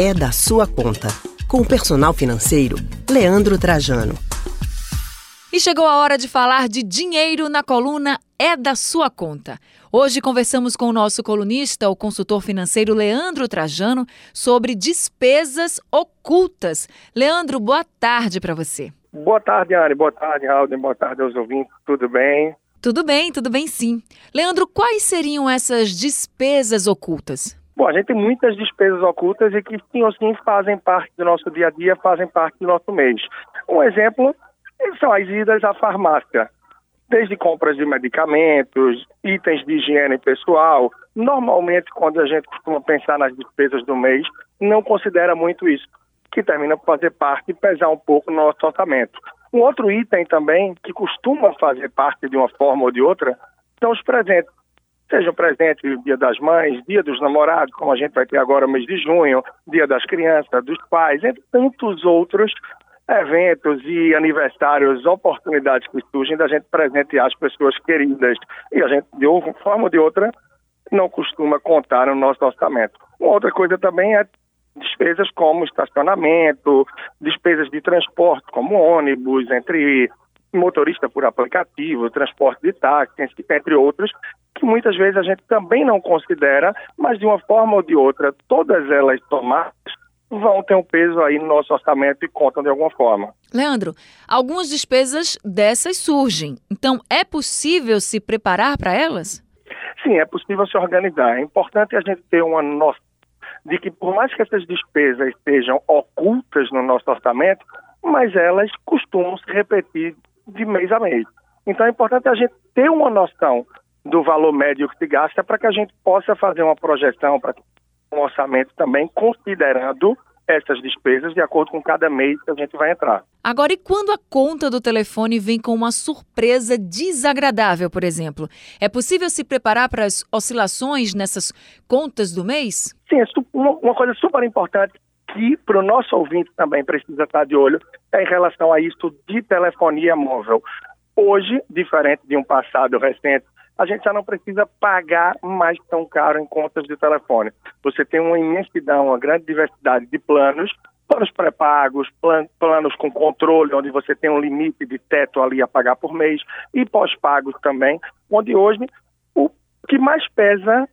é da sua conta. Com o personal financeiro, Leandro Trajano. E chegou a hora de falar de dinheiro na coluna É da Sua Conta. Hoje conversamos com o nosso colunista, o consultor financeiro Leandro Trajano, sobre despesas ocultas. Leandro, boa tarde para você. Boa tarde, Ari. Boa tarde, Raul. Boa tarde aos ouvintes. Tudo bem? Tudo bem, tudo bem sim. Leandro, quais seriam essas despesas ocultas? Bom, a gente tem muitas despesas ocultas e que sim ou sim fazem parte do nosso dia a dia, fazem parte do nosso mês. Um exemplo são as idas à farmácia, desde compras de medicamentos, itens de higiene pessoal. Normalmente, quando a gente costuma pensar nas despesas do mês, não considera muito isso, que termina por fazer parte e pesar um pouco no nosso orçamento. Um outro item também que costuma fazer parte de uma forma ou de outra são os presentes sejam presentes Dia das Mães, Dia dos Namorados, como a gente vai ter agora mês de junho, Dia das Crianças, dos Pais, entre tantos outros eventos e aniversários, oportunidades que surgem da gente presentear as pessoas queridas. E a gente, de uma forma ou de outra, não costuma contar no nosso orçamento. Uma outra coisa também é despesas como estacionamento, despesas de transporte, como ônibus, entre motorista por aplicativo, transporte de táxi, entre outros, que muitas vezes a gente também não considera, mas de uma forma ou de outra, todas elas tomadas vão ter um peso aí no nosso orçamento e contam de alguma forma. Leandro, algumas despesas dessas surgem. Então, é possível se preparar para elas? Sim, é possível se organizar. É importante a gente ter uma noção de que, por mais que essas despesas estejam ocultas no nosso orçamento, mas elas costumam se repetir de mês a mês. Então é importante a gente ter uma noção do valor médio que se gasta para que a gente possa fazer uma projeção para um orçamento também considerando essas despesas de acordo com cada mês que a gente vai entrar. Agora, e quando a conta do telefone vem com uma surpresa desagradável, por exemplo? É possível se preparar para as oscilações nessas contas do mês? Sim, é uma coisa super importante que para o nosso ouvinte também precisa estar de olho é em relação a isso de telefonia móvel. Hoje, diferente de um passado recente, a gente já não precisa pagar mais tão caro em contas de telefone. Você tem uma imensidão, uma grande diversidade de planos, planos pré-pagos, planos com controle, onde você tem um limite de teto ali a pagar por mês, e pós-pagos também, onde hoje o que mais pesa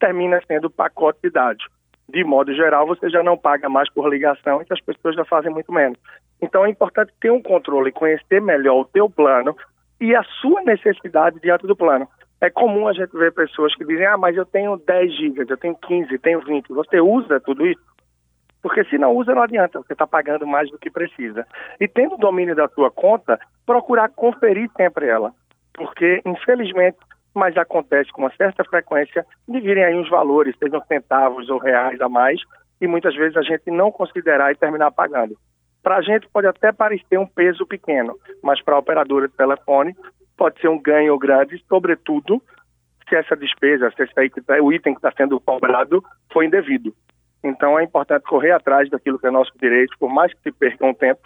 termina sendo o pacote de dados de modo geral, você já não paga mais por ligação e as pessoas já fazem muito menos. Então é importante ter um controle, conhecer melhor o teu plano e a sua necessidade diante do plano. É comum a gente ver pessoas que dizem, ah, mas eu tenho 10 gigas, eu tenho 15, tenho 20. Você usa tudo isso? Porque se não usa, não adianta, você está pagando mais do que precisa. E tendo o domínio da sua conta, procurar conferir sempre ela. Porque, infelizmente, mas acontece com uma certa frequência de virem aí uns valores, sejam centavos ou reais a mais, e muitas vezes a gente não considerar e terminar pagando. Para a gente pode até parecer um peso pequeno, mas para a operadora de telefone pode ser um ganho grande, sobretudo se essa despesa, se esse tá, o item que está sendo cobrado foi indevido. Então é importante correr atrás daquilo que é nosso direito, por mais que se perca um tempo,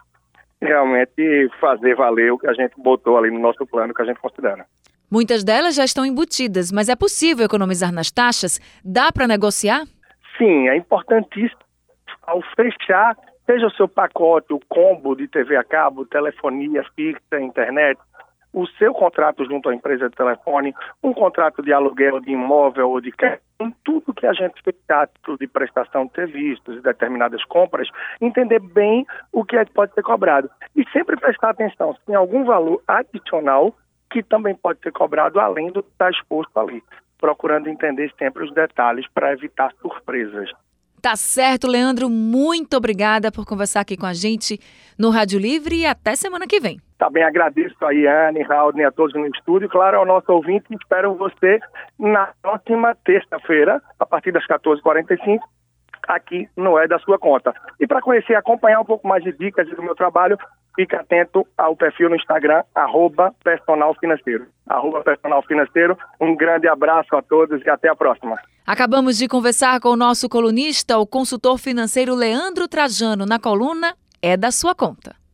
realmente fazer valer o que a gente botou ali no nosso plano que a gente considera. Muitas delas já estão embutidas, mas é possível economizar nas taxas? Dá para negociar? Sim, é importantíssimo. Ao fechar, seja o seu pacote, o combo de TV a cabo, telefonia fixa, internet, o seu contrato junto à empresa de telefone, um contrato de aluguel de imóvel ou de tudo que a gente fez de prestação de serviços e determinadas compras, entender bem o que é que pode ser cobrado. E sempre prestar atenção se tem algum valor adicional que também pode ser cobrado além do que está exposto ali, procurando entender sempre os detalhes para evitar surpresas. Tá certo, Leandro. Muito obrigada por conversar aqui com a gente no Rádio Livre e até semana que vem. Também agradeço a Iane, Raul a todos no estúdio. Claro, ao nosso ouvinte, espero você na próxima terça-feira, a partir das 14h45, aqui no É da Sua Conta. E para conhecer e acompanhar um pouco mais de dicas do meu trabalho, fique atento ao perfil no Instagram, arroba personal financeiro. Arroba. Um grande abraço a todos e até a próxima. Acabamos de conversar com o nosso colunista, o consultor financeiro Leandro Trajano, na coluna É da Sua Conta.